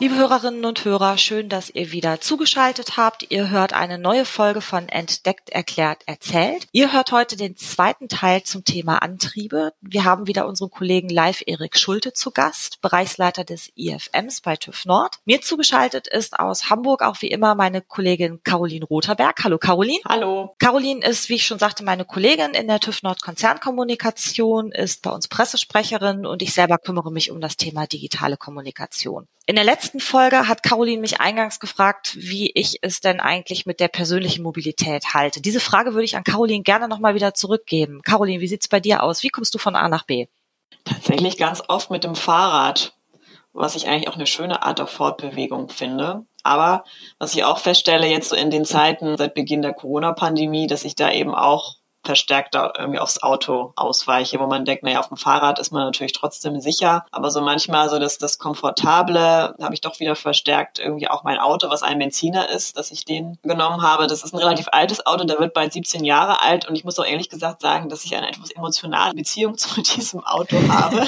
Liebe Hörerinnen und Hörer, schön, dass ihr wieder zugeschaltet habt. Ihr hört eine neue Folge von Entdeckt, Erklärt, Erzählt. Ihr hört heute den zweiten Teil zum Thema Antriebe. Wir haben wieder unseren Kollegen Live Erik Schulte zu Gast, Bereichsleiter des IFMs bei TÜV Nord. Mir zugeschaltet ist aus Hamburg auch wie immer meine Kollegin Caroline Rotherberg. Hallo Caroline. Hallo. Caroline ist, wie ich schon sagte, meine Kollegin in der TÜV Nord Konzernkommunikation, ist bei uns Pressesprecherin und ich selber kümmere mich um das Thema digitale Kommunikation. In der letzten Folge hat Caroline mich eingangs gefragt, wie ich es denn eigentlich mit der persönlichen Mobilität halte. Diese Frage würde ich an Caroline gerne nochmal wieder zurückgeben. Caroline, wie sieht's bei dir aus? Wie kommst du von A nach B? Tatsächlich ganz oft mit dem Fahrrad, was ich eigentlich auch eine schöne Art der Fortbewegung finde. Aber was ich auch feststelle jetzt so in den Zeiten seit Beginn der Corona-Pandemie, dass ich da eben auch verstärkter irgendwie aufs Auto ausweiche, wo man denkt, naja, auf dem Fahrrad ist man natürlich trotzdem sicher, aber so manchmal so das, das Komfortable habe ich doch wieder verstärkt irgendwie auch mein Auto, was ein Benziner ist, dass ich den genommen habe. Das ist ein relativ altes Auto, der wird bald 17 Jahre alt und ich muss auch ehrlich gesagt sagen, dass ich eine etwas emotionale Beziehung zu diesem Auto habe.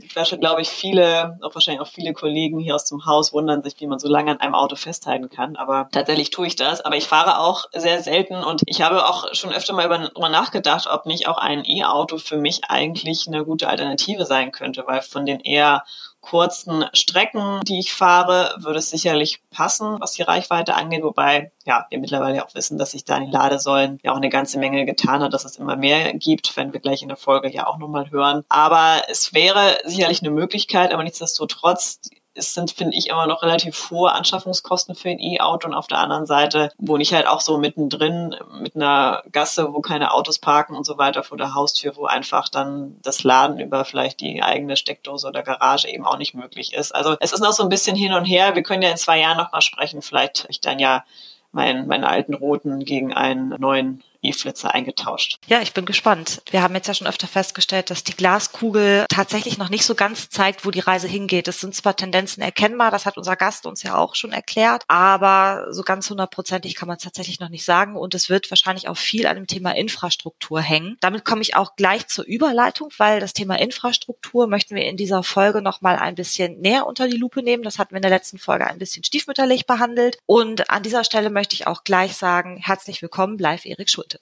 ich Flasche, glaube ich, viele, auch wahrscheinlich auch viele Kollegen hier aus dem Haus wundern sich, wie man so lange an einem Auto festhalten kann, aber tatsächlich tue ich das, aber ich fahre auch sehr selten und ich habe auch schon öfter mal über, nachgedacht, ob nicht auch ein E-Auto für mich eigentlich eine gute Alternative sein könnte, weil von den eher kurzen Strecken, die ich fahre, würde es sicherlich passen, was die Reichweite angeht, wobei ja, wir mittlerweile auch wissen, dass sich da in den Ladesäulen ja auch eine ganze Menge getan hat, dass es immer mehr gibt, wenn wir gleich in der Folge ja auch nochmal hören. Aber es wäre sicherlich eine Möglichkeit, aber nichtsdestotrotz es sind, finde ich, immer noch relativ hohe Anschaffungskosten für ein E-Auto und auf der anderen Seite wohne ich halt auch so mittendrin mit einer Gasse, wo keine Autos parken und so weiter vor der Haustür, wo einfach dann das Laden über vielleicht die eigene Steckdose oder Garage eben auch nicht möglich ist. Also es ist noch so ein bisschen hin und her. Wir können ja in zwei Jahren noch mal sprechen. Vielleicht ich dann ja meinen, meinen alten roten gegen einen neuen E-Flitzer eingetauscht. Ja, ich bin gespannt. Wir haben jetzt ja schon öfter festgestellt, dass die Glaskugel tatsächlich noch nicht so ganz zeigt, wo die Reise hingeht. Es sind zwar Tendenzen erkennbar, das hat unser Gast uns ja auch schon erklärt, aber so ganz hundertprozentig kann man es tatsächlich noch nicht sagen und es wird wahrscheinlich auch viel an dem Thema Infrastruktur hängen. Damit komme ich auch gleich zur Überleitung, weil das Thema Infrastruktur möchten wir in dieser Folge noch mal ein bisschen näher unter die Lupe nehmen. Das hatten wir in der letzten Folge ein bisschen stiefmütterlich behandelt und an dieser Stelle möchte ich auch gleich sagen, herzlich willkommen, live Erik. Schulte.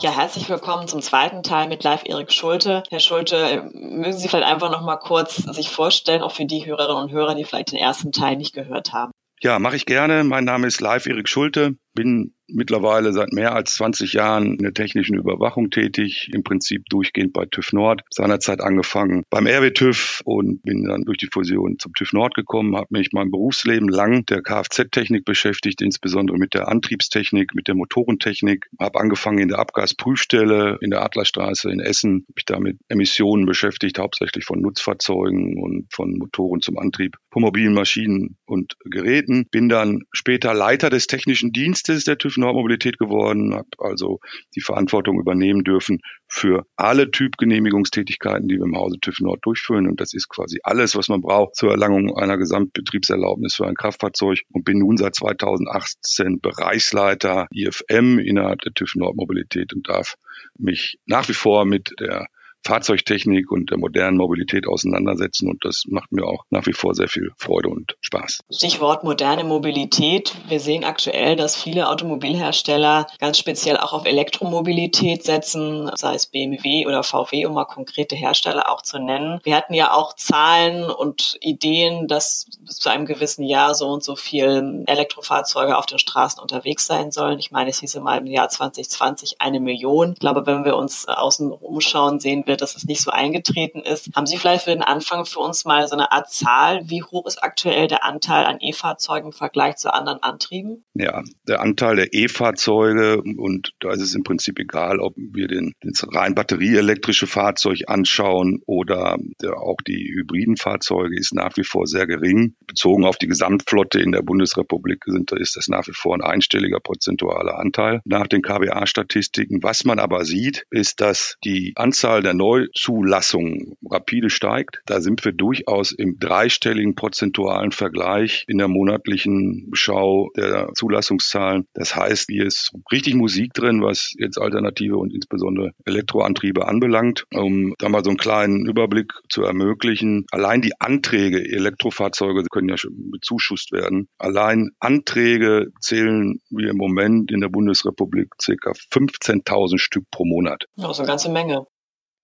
Ja, herzlich willkommen zum zweiten Teil mit Live Erik Schulte. Herr Schulte, mögen Sie vielleicht einfach noch mal kurz sich vorstellen, auch für die Hörerinnen und Hörer, die vielleicht den ersten Teil nicht gehört haben? Ja, mache ich gerne. Mein Name ist Live Erik Schulte, bin mittlerweile seit mehr als 20 Jahren in der technischen Überwachung tätig, im Prinzip durchgehend bei TÜV Nord. Seinerzeit angefangen beim RW TÜV und bin dann durch die Fusion zum TÜV Nord gekommen, habe mich mein Berufsleben lang der Kfz-Technik beschäftigt, insbesondere mit der Antriebstechnik, mit der Motorentechnik. Habe angefangen in der Abgasprüfstelle in der Adlerstraße in Essen, mich da mit Emissionen beschäftigt, hauptsächlich von Nutzfahrzeugen und von Motoren zum Antrieb von mobilen Maschinen und Geräten. Bin dann später Leiter des technischen Dienstes der TÜV Nordmobilität geworden, habe also die Verantwortung übernehmen dürfen für alle Typgenehmigungstätigkeiten, die wir im Hause TÜV Nord durchführen. Und das ist quasi alles, was man braucht zur Erlangung einer Gesamtbetriebserlaubnis für ein Kraftfahrzeug und bin nun seit 2018 Bereichsleiter IFM innerhalb der TÜV Nordmobilität und darf mich nach wie vor mit der Fahrzeugtechnik und der modernen Mobilität auseinandersetzen. Und das macht mir auch nach wie vor sehr viel Freude und Spaß. Stichwort moderne Mobilität. Wir sehen aktuell, dass viele Automobilhersteller ganz speziell auch auf Elektromobilität setzen, sei es BMW oder VW, um mal konkrete Hersteller auch zu nennen. Wir hatten ja auch Zahlen und Ideen, dass bis zu einem gewissen Jahr so und so viel Elektrofahrzeuge auf den Straßen unterwegs sein sollen. Ich meine, es hieß mal im Jahr 2020 eine Million. Ich glaube, wenn wir uns außen umschauen, sehen wir, wird, dass es nicht so eingetreten ist. Haben Sie vielleicht für den Anfang für uns mal so eine Art Zahl? Wie hoch ist aktuell der Anteil an E-Fahrzeugen im Vergleich zu anderen Antrieben? Ja, der Anteil der E-Fahrzeuge und da ist es im Prinzip egal, ob wir den, das rein batterieelektrische Fahrzeug anschauen oder der, auch die hybriden Fahrzeuge ist nach wie vor sehr gering. Bezogen auf die Gesamtflotte in der Bundesrepublik sind, ist das nach wie vor ein einstelliger prozentualer Anteil nach den KBA-Statistiken. Was man aber sieht, ist, dass die Anzahl der Neuzulassung rapide steigt. Da sind wir durchaus im dreistelligen prozentualen Vergleich in der monatlichen Schau der Zulassungszahlen. Das heißt, hier ist richtig Musik drin, was jetzt Alternative und insbesondere Elektroantriebe anbelangt. Um da mal so einen kleinen Überblick zu ermöglichen. Allein die Anträge, Elektrofahrzeuge können ja schon bezuschusst werden. Allein Anträge zählen wir im Moment in der Bundesrepublik circa 15.000 Stück pro Monat. Also eine ganze Menge.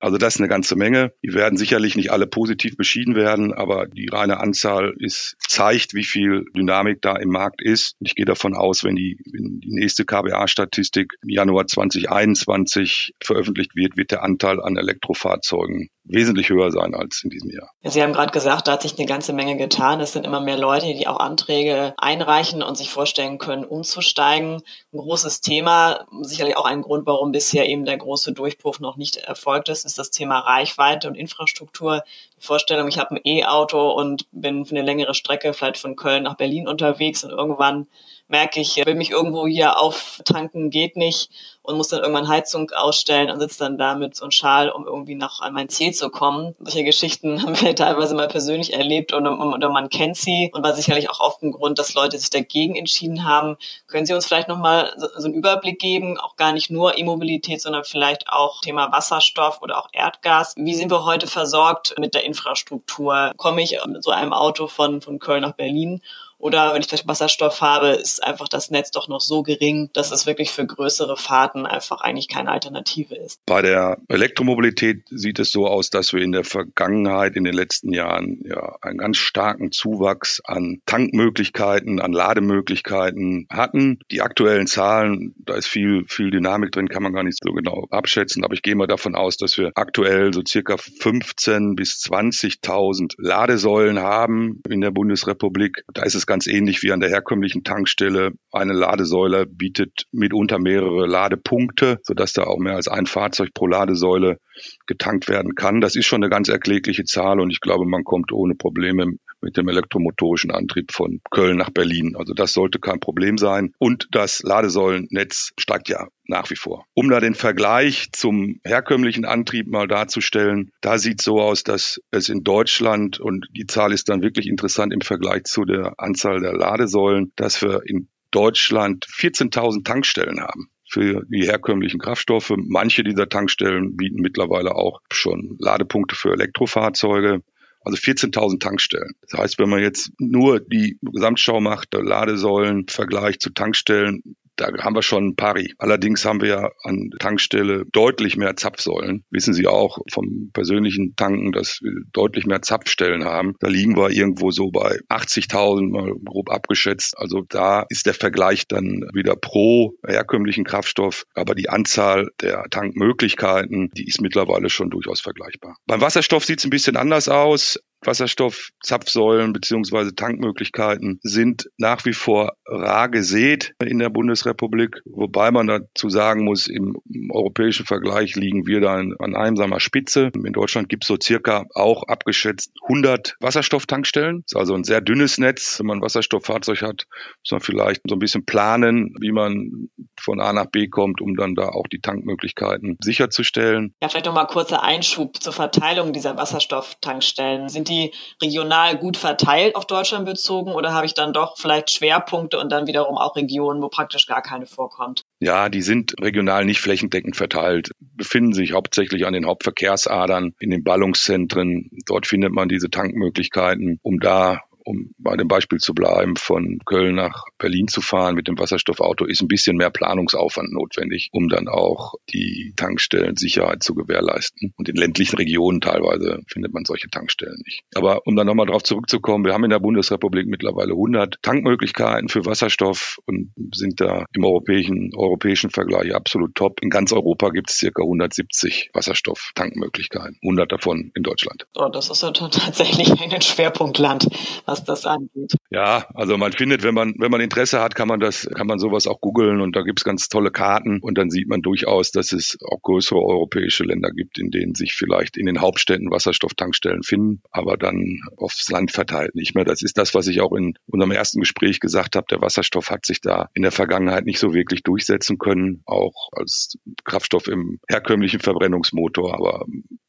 Also das ist eine ganze Menge. Die werden sicherlich nicht alle positiv beschieden werden, aber die reine Anzahl ist, zeigt, wie viel Dynamik da im Markt ist. Ich gehe davon aus, wenn die, wenn die nächste KBA-Statistik im Januar 2021 veröffentlicht wird, wird der Anteil an Elektrofahrzeugen wesentlich höher sein als in diesem Jahr. Sie haben gerade gesagt, da hat sich eine ganze Menge getan. Es sind immer mehr Leute, die auch Anträge einreichen und sich vorstellen können, umzusteigen. Ein großes Thema, sicherlich auch ein Grund, warum bisher eben der große Durchbruch noch nicht erfolgt ist, ist das Thema Reichweite und Infrastruktur. Die Vorstellung, ich habe ein E-Auto und bin für eine längere Strecke, vielleicht von Köln nach Berlin unterwegs und irgendwann merke ich, will mich irgendwo hier auftanken, geht nicht und muss dann irgendwann Heizung ausstellen und sitzt dann da mit so einem Schal, um irgendwie noch an mein Ziel zu kommen. Solche Geschichten haben wir teilweise mal persönlich erlebt oder, oder man kennt sie und war sicherlich auch oft ein Grund, dass Leute sich dagegen entschieden haben. Können Sie uns vielleicht nochmal so, so einen Überblick geben, auch gar nicht nur E-Mobilität, sondern vielleicht auch Thema Wasserstoff oder auch Erdgas. Wie sind wir heute versorgt mit der Infrastruktur? Komme ich mit so einem Auto von, von Köln nach Berlin oder wenn ich vielleicht Wasserstoff habe, ist einfach das Netz doch noch so gering, dass es wirklich für größere Fahrten einfach eigentlich keine Alternative ist. Bei der Elektromobilität sieht es so aus, dass wir in der Vergangenheit, in den letzten Jahren, ja, einen ganz starken Zuwachs an Tankmöglichkeiten, an Lademöglichkeiten hatten. Die aktuellen Zahlen, da ist viel, viel Dynamik drin, kann man gar nicht so genau abschätzen, aber ich gehe mal davon aus, dass wir aktuell so circa 15 bis 20.000 Ladesäulen haben in der Bundesrepublik. Da ist es ganz ähnlich wie an der herkömmlichen Tankstelle. Eine Ladesäule bietet mitunter mehrere Ladepunkte, sodass da auch mehr als ein Fahrzeug pro Ladesäule getankt werden kann. Das ist schon eine ganz erklägliche Zahl und ich glaube, man kommt ohne Probleme mit dem elektromotorischen Antrieb von Köln nach Berlin. Also das sollte kein Problem sein. Und das Ladesäulennetz steigt ja nach wie vor. Um da den Vergleich zum herkömmlichen Antrieb mal darzustellen, da sieht so aus, dass es in Deutschland, und die Zahl ist dann wirklich interessant im Vergleich zu der Anzahl der Ladesäulen, dass wir in Deutschland 14.000 Tankstellen haben für die herkömmlichen Kraftstoffe. Manche dieser Tankstellen bieten mittlerweile auch schon Ladepunkte für Elektrofahrzeuge. Also 14.000 Tankstellen. Das heißt, wenn man jetzt nur die Gesamtschau macht, Ladesäulen, Vergleich zu Tankstellen, da haben wir schon ein Pari. Allerdings haben wir ja an Tankstelle deutlich mehr Zapfsäulen. Wissen Sie auch vom persönlichen Tanken, dass wir deutlich mehr Zapfstellen haben. Da liegen wir irgendwo so bei 80.000 mal grob abgeschätzt. Also da ist der Vergleich dann wieder pro herkömmlichen Kraftstoff. Aber die Anzahl der Tankmöglichkeiten, die ist mittlerweile schon durchaus vergleichbar. Beim Wasserstoff sieht es ein bisschen anders aus. Wasserstoffzapfsäulen beziehungsweise Tankmöglichkeiten sind nach wie vor rar gesät in der Bundesrepublik, wobei man dazu sagen muss, im europäischen Vergleich liegen wir da an einsamer Spitze. In Deutschland gibt es so circa auch abgeschätzt 100 Wasserstofftankstellen. Das ist also ein sehr dünnes Netz. Wenn man ein Wasserstofffahrzeug hat, muss man vielleicht so ein bisschen planen, wie man von A nach B kommt, um dann da auch die Tankmöglichkeiten sicherzustellen. Ja, vielleicht nochmal kurzer Einschub zur Verteilung dieser Wasserstofftankstellen. Die regional gut verteilt auf Deutschland bezogen oder habe ich dann doch vielleicht Schwerpunkte und dann wiederum auch Regionen, wo praktisch gar keine vorkommt? Ja, die sind regional nicht flächendeckend verteilt, befinden sich hauptsächlich an den Hauptverkehrsadern, in den Ballungszentren. Dort findet man diese Tankmöglichkeiten, um da um bei dem Beispiel zu bleiben, von Köln nach Berlin zu fahren mit dem Wasserstoffauto, ist ein bisschen mehr Planungsaufwand notwendig, um dann auch die Tankstellensicherheit zu gewährleisten. Und in ländlichen Regionen teilweise findet man solche Tankstellen nicht. Aber um dann nochmal darauf zurückzukommen, wir haben in der Bundesrepublik mittlerweile 100 Tankmöglichkeiten für Wasserstoff und sind da im europäischen, europäischen Vergleich absolut top. In ganz Europa gibt es circa 170 Wasserstofftankmöglichkeiten, 100 davon in Deutschland. Oh, das ist ja tatsächlich ein Schwerpunktland, was was das angeht. Ja, also man findet, wenn man, wenn man Interesse hat, kann man das, kann man sowas auch googeln und da gibt es ganz tolle Karten und dann sieht man durchaus, dass es auch größere europäische Länder gibt, in denen sich vielleicht in den Hauptstädten Wasserstofftankstellen finden, aber dann aufs Land verteilt nicht mehr. Das ist das, was ich auch in unserem ersten Gespräch gesagt habe. Der Wasserstoff hat sich da in der Vergangenheit nicht so wirklich durchsetzen können, auch als Kraftstoff im herkömmlichen Verbrennungsmotor, aber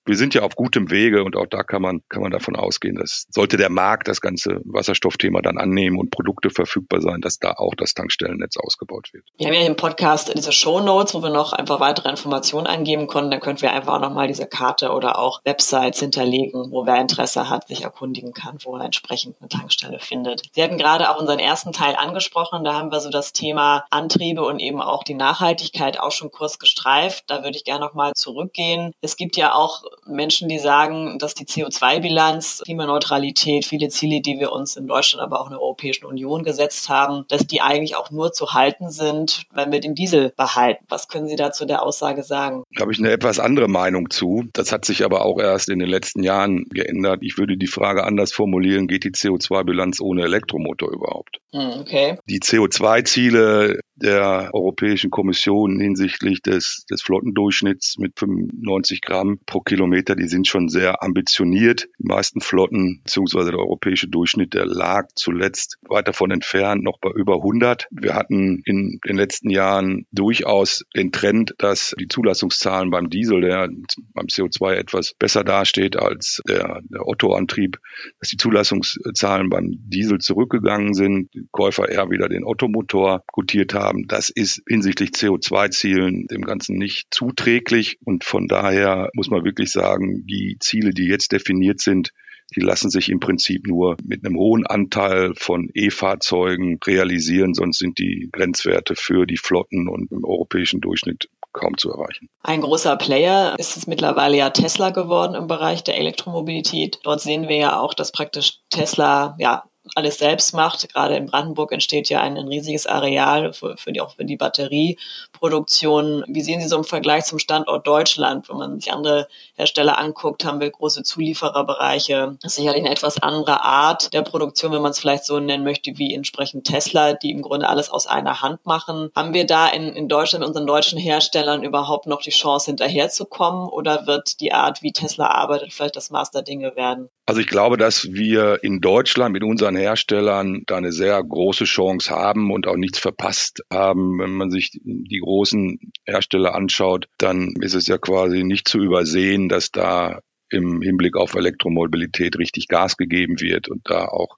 wir sind ja auf gutem Wege und auch da kann man, kann man davon ausgehen, dass sollte der Markt das ganze Wasserstoffthema dann annehmen und Produkte verfügbar sein, dass da auch das Tankstellennetz ausgebaut wird. Wir haben ja im Podcast diese Show Notes, wo wir noch einfach weitere Informationen eingeben konnten. Da könnten wir einfach auch nochmal diese Karte oder auch Websites hinterlegen, wo wer Interesse hat, sich erkundigen kann, wo er entsprechend eine Tankstelle findet. Sie hatten gerade auch unseren ersten Teil angesprochen. Da haben wir so das Thema Antriebe und eben auch die Nachhaltigkeit auch schon kurz gestreift. Da würde ich gerne nochmal zurückgehen. Es gibt ja auch Menschen, die sagen, dass die CO2-Bilanz, Klimaneutralität, viele Ziele, die wir uns in Deutschland, aber auch in der Europäischen Union gesetzt haben, dass die eigentlich auch nur zu halten sind, wenn wir den Diesel behalten. Was können Sie dazu der Aussage sagen? Da habe ich eine etwas andere Meinung zu. Das hat sich aber auch erst in den letzten Jahren geändert. Ich würde die Frage anders formulieren, geht die CO2-Bilanz ohne Elektromotor überhaupt? Hm, okay. Die CO2-Ziele der Europäischen Kommission hinsichtlich des, des Flottendurchschnitts mit 95 Gramm pro Kilometer, die sind schon sehr ambitioniert. Die meisten Flotten beziehungsweise der europäische Durchschnitt, der lag zuletzt weit davon entfernt, noch bei über 100. Wir hatten in den letzten Jahren durchaus den Trend, dass die Zulassungszahlen beim Diesel, der beim CO2 etwas besser dasteht als der, der Otto-Antrieb, dass die Zulassungszahlen beim Diesel zurückgegangen sind, Käufer eher wieder den Ottomotor gutiert haben haben. Das ist hinsichtlich CO2-Zielen dem Ganzen nicht zuträglich. Und von daher muss man wirklich sagen, die Ziele, die jetzt definiert sind, die lassen sich im Prinzip nur mit einem hohen Anteil von E-Fahrzeugen realisieren, sonst sind die Grenzwerte für die Flotten und im europäischen Durchschnitt kaum zu erreichen. Ein großer Player ist es mittlerweile ja Tesla geworden im Bereich der Elektromobilität. Dort sehen wir ja auch, dass praktisch Tesla ja alles selbst macht. Gerade in Brandenburg entsteht ja ein, ein riesiges Areal für, für, die, auch für die Batterieproduktion. Wie sehen Sie so im Vergleich zum Standort Deutschland? Wenn man sich andere Hersteller anguckt, haben wir große Zuliefererbereiche. Das ist sicherlich eine etwas andere Art der Produktion, wenn man es vielleicht so nennen möchte, wie entsprechend Tesla, die im Grunde alles aus einer Hand machen. Haben wir da in, in Deutschland unseren deutschen Herstellern überhaupt noch die Chance hinterherzukommen oder wird die Art, wie Tesla arbeitet, vielleicht das Maß Dinge werden? Also ich glaube, dass wir in Deutschland mit unseren Herstellern da eine sehr große Chance haben und auch nichts verpasst haben. Wenn man sich die großen Hersteller anschaut, dann ist es ja quasi nicht zu übersehen, dass da im Hinblick auf Elektromobilität richtig Gas gegeben wird und da auch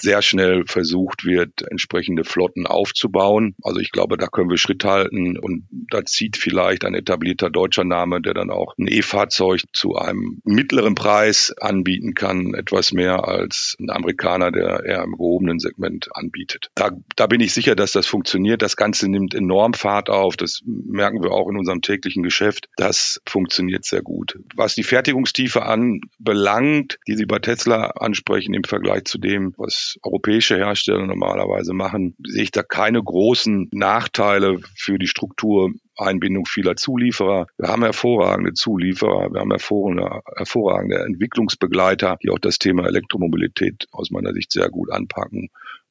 sehr schnell versucht wird, entsprechende Flotten aufzubauen. Also ich glaube, da können wir Schritt halten und da zieht vielleicht ein etablierter deutscher Name, der dann auch ein E-Fahrzeug zu einem mittleren Preis anbieten kann, etwas mehr als ein Amerikaner, der eher im gehobenen Segment anbietet. Da, da bin ich sicher, dass das funktioniert. Das Ganze nimmt enorm Fahrt auf. Das merken wir auch in unserem täglichen Geschäft. Das funktioniert sehr gut. Was die Fertigungstiefe anbelangt, die Sie bei Tesla ansprechen im Vergleich zu dem, was europäische Hersteller normalerweise machen, sehe ich da keine großen Nachteile für die Struktur Einbindung vieler Zulieferer. Wir haben hervorragende Zulieferer, wir haben hervorragende, hervorragende Entwicklungsbegleiter, die auch das Thema Elektromobilität aus meiner Sicht sehr gut anpacken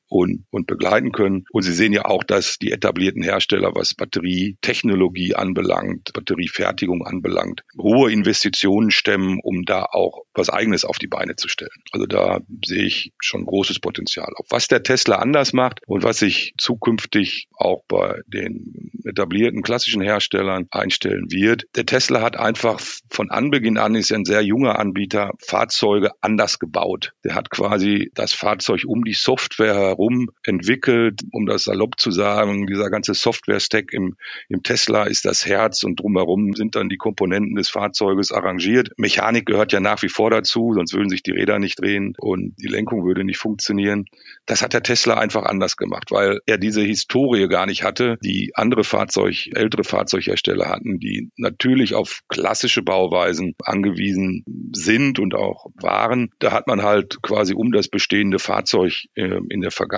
und, und begleiten können. Und Sie sehen ja auch, dass die etablierten Hersteller, was Batterietechnologie anbelangt, Batteriefertigung anbelangt, hohe Investitionen stemmen, um da auch was Eigenes auf die Beine zu stellen. Also da sehe ich schon großes Potenzial. Auf was der Tesla anders macht und was sich zukünftig auch bei den etablierten klassischen Herstellern einstellen wird. Der Tesla hat einfach von Anbeginn an, ist ein sehr junger Anbieter, Fahrzeuge anders gebaut. Der hat quasi das Fahrzeug um die Software herum entwickelt, um das salopp zu sagen. Dieser ganze Software-Stack im, im Tesla ist das Herz und drumherum sind dann die Komponenten des Fahrzeuges arrangiert. Mechanik gehört ja nach wie vor dazu, sonst würden sich die Räder nicht drehen und die Lenkung würde nicht funktionieren. Das hat der Tesla einfach anders gemacht, weil er diese Historie gar nicht hatte, die andere Fahrzeug, ältere Fahrzeughersteller hatten, die natürlich auf klassische Bauweisen angewiesen sind und auch waren. Da hat man halt quasi um das bestehende Fahrzeug äh, in der Vergangenheit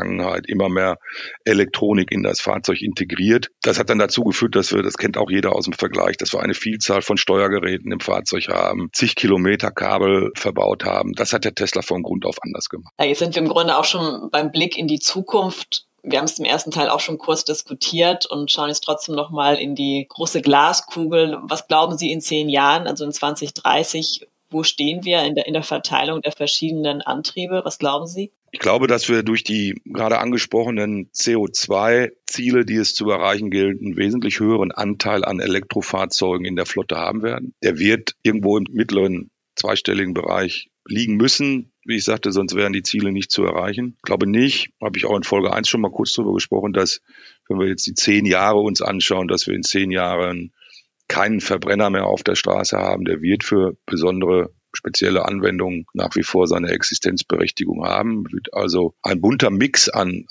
immer mehr Elektronik in das Fahrzeug integriert. Das hat dann dazu geführt, dass wir, das kennt auch jeder aus dem Vergleich, dass wir eine Vielzahl von Steuergeräten im Fahrzeug haben, zig Kilometer Kabel verbaut haben. Das hat der Tesla von Grund auf anders gemacht. Ja, jetzt sind wir im Grunde auch schon beim Blick in die Zukunft wir haben es im ersten Teil auch schon kurz diskutiert und schauen jetzt trotzdem nochmal in die große Glaskugel. Was glauben Sie in zehn Jahren, also in 2030, wo stehen wir in der, in der Verteilung der verschiedenen Antriebe? Was glauben Sie? Ich glaube, dass wir durch die gerade angesprochenen CO2-Ziele, die es zu erreichen gilt, einen wesentlich höheren Anteil an Elektrofahrzeugen in der Flotte haben werden. Der wird irgendwo im mittleren zweistelligen Bereich liegen müssen. Wie ich sagte, sonst wären die Ziele nicht zu erreichen. Ich glaube nicht, habe ich auch in Folge 1 schon mal kurz darüber gesprochen, dass, wenn wir jetzt die zehn Jahre uns anschauen, dass wir in zehn Jahren keinen Verbrenner mehr auf der Straße haben. Der wird für besondere spezielle Anwendungen nach wie vor seine Existenzberechtigung haben. Wird also ein bunter Mix an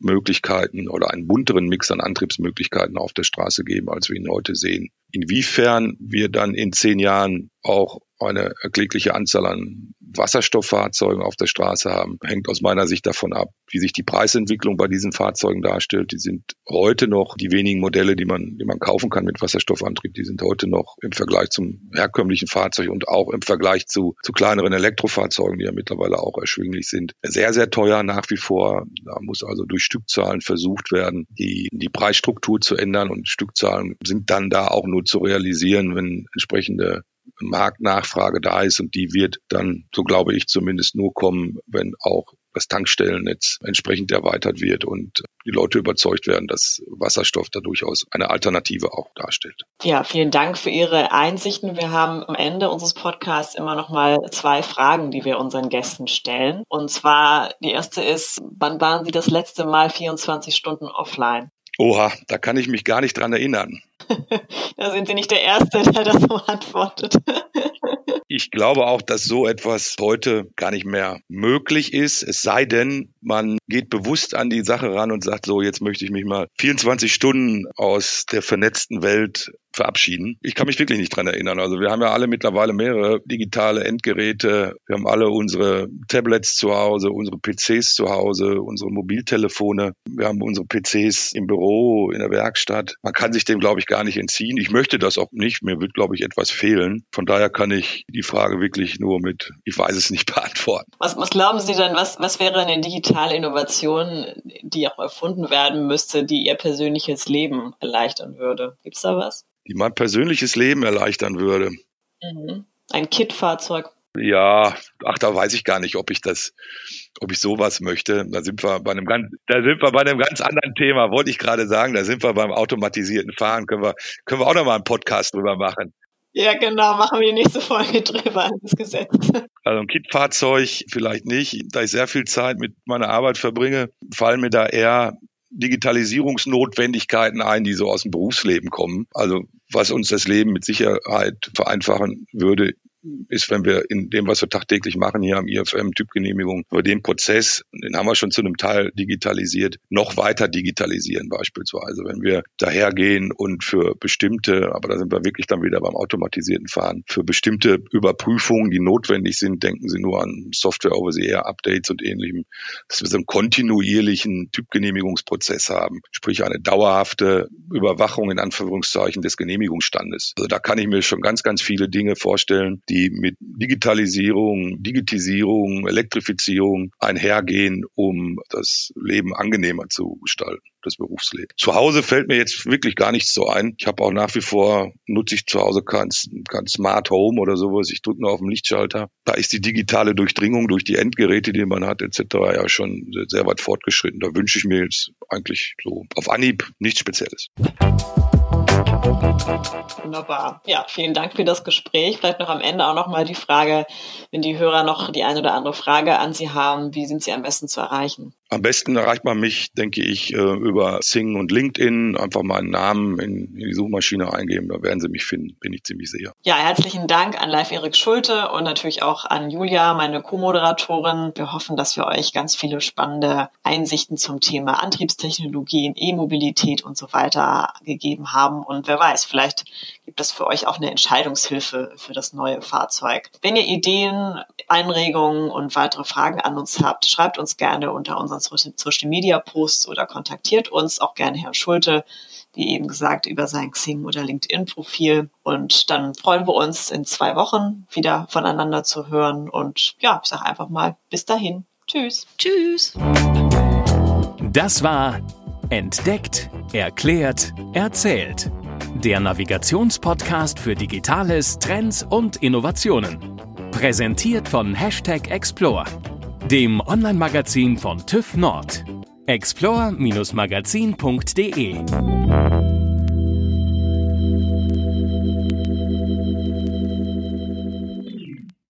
Antriebsmöglichkeiten oder einen bunteren Mix an Antriebsmöglichkeiten auf der Straße geben, als wir ihn heute sehen. Inwiefern wir dann in zehn Jahren auch eine erklägliche Anzahl an Wasserstofffahrzeugen auf der Straße haben, hängt aus meiner Sicht davon ab, wie sich die Preisentwicklung bei diesen Fahrzeugen darstellt. Die sind heute noch die wenigen Modelle, die man, die man kaufen kann mit Wasserstoffantrieb, die sind heute noch im Vergleich zum herkömmlichen Fahrzeug und auch im Vergleich zu, zu kleineren Elektrofahrzeugen, die ja mittlerweile auch erschwinglich sind, sehr, sehr teuer nach wie vor. Da muss also durch Stückzahlen versucht werden, die, die Preisstruktur zu ändern. Und Stückzahlen sind dann da auch nur zu realisieren, wenn entsprechende Marktnachfrage da ist. Und die wird dann, so glaube ich zumindest, nur kommen, wenn auch das Tankstellennetz entsprechend erweitert wird und die Leute überzeugt werden, dass Wasserstoff da durchaus eine Alternative auch darstellt. Ja, vielen Dank für Ihre Einsichten. Wir haben am Ende unseres Podcasts immer noch mal zwei Fragen, die wir unseren Gästen stellen. Und zwar die erste ist, wann waren Sie das letzte Mal 24 Stunden offline? Oha, da kann ich mich gar nicht dran erinnern. da sind Sie nicht der Erste, der das so antwortet. ich glaube auch, dass so etwas heute gar nicht mehr möglich ist. Es sei denn, man geht bewusst an die Sache ran und sagt, so, jetzt möchte ich mich mal 24 Stunden aus der vernetzten Welt verabschieden. Ich kann mich wirklich nicht dran erinnern. Also wir haben ja alle mittlerweile mehrere digitale Endgeräte. Wir haben alle unsere Tablets zu Hause, unsere PCs zu Hause, unsere Mobiltelefone. Wir haben unsere PCs im Büro, in der Werkstatt. Man kann sich dem, glaube ich, gar nicht entziehen. Ich möchte das auch nicht. Mir wird, glaube ich, etwas fehlen. Von daher kann ich die Frage wirklich nur mit, ich weiß es nicht beantworten. Was, was glauben Sie denn, was, was wäre eine digitale Innovation, die auch erfunden werden müsste, die Ihr persönliches Leben erleichtern würde? Gibt es da was? die mein persönliches Leben erleichtern würde. Mhm. Ein Kit-Fahrzeug. Ja, ach, da weiß ich gar nicht, ob ich das, ob ich sowas möchte. Da sind wir bei einem ganz, da sind wir bei einem ganz anderen Thema, wollte ich gerade sagen. Da sind wir beim automatisierten Fahren. Können wir, können wir auch noch mal einen Podcast drüber machen. Ja, genau, machen wir die nächste Folge drüber ins Gesetz. Also ein Kit-Fahrzeug vielleicht nicht. Da ich sehr viel Zeit mit meiner Arbeit verbringe, fallen mir da eher Digitalisierungsnotwendigkeiten ein, die so aus dem Berufsleben kommen. Also was uns das Leben mit Sicherheit vereinfachen würde, ist, wenn wir in dem, was wir tagtäglich machen hier am IFM Typgenehmigung, über den Prozess, den haben wir schon zu einem Teil digitalisiert, noch weiter digitalisieren beispielsweise. Wenn wir dahergehen und für bestimmte, aber da sind wir wirklich dann wieder beim automatisierten Fahren, für bestimmte Überprüfungen, die notwendig sind, denken Sie nur an Software over the Air Updates und ähnlichem, dass wir so einen kontinuierlichen Typgenehmigungsprozess haben, sprich eine dauerhafte Überwachung in Anführungszeichen des Genehmigungsstandes. Also da kann ich mir schon ganz, ganz viele Dinge vorstellen, die mit Digitalisierung, Digitisierung, Elektrifizierung einhergehen, um das Leben angenehmer zu gestalten das Berufsleben. Zu Hause fällt mir jetzt wirklich gar nichts so ein. Ich habe auch nach wie vor, nutze ich zu Hause kein, kein Smart Home oder sowas. Ich drücke nur auf den Lichtschalter. Da ist die digitale Durchdringung durch die Endgeräte, die man hat, etc. ja schon sehr weit fortgeschritten. Da wünsche ich mir jetzt eigentlich so auf Anhieb nichts Spezielles. Wunderbar. Ja, vielen Dank für das Gespräch. Vielleicht noch am Ende auch noch mal die Frage, wenn die Hörer noch die eine oder andere Frage an Sie haben, wie sind Sie am besten zu erreichen? Am besten erreicht man mich, denke ich, äh, über Sing und LinkedIn. Einfach meinen Namen in die Suchmaschine eingeben, da werden Sie mich finden, bin ich ziemlich sicher. Ja, herzlichen Dank an Live Erik Schulte und natürlich auch an Julia, meine Co-Moderatorin. Wir hoffen, dass wir euch ganz viele spannende Einsichten zum Thema Antriebstechnologien, E-Mobilität und so weiter gegeben haben. Und wer weiß, vielleicht gibt es für euch auch eine Entscheidungshilfe für das neue Fahrzeug. Wenn ihr Ideen, Einregungen und weitere Fragen an uns habt, schreibt uns gerne unter unseren Social Media Posts oder kontaktiert uns auch gerne Herrn Schulte, wie eben gesagt, über sein Xing oder LinkedIn Profil. Und dann freuen wir uns in zwei Wochen wieder voneinander zu hören. Und ja, ich sage einfach mal, bis dahin. Tschüss. Tschüss. Das war Entdeckt, Erklärt, Erzählt der Navigationspodcast für Digitales, Trends und Innovationen. Präsentiert von Hashtag Explore dem Online-Magazin von TÜV Nord. explore-magazin.de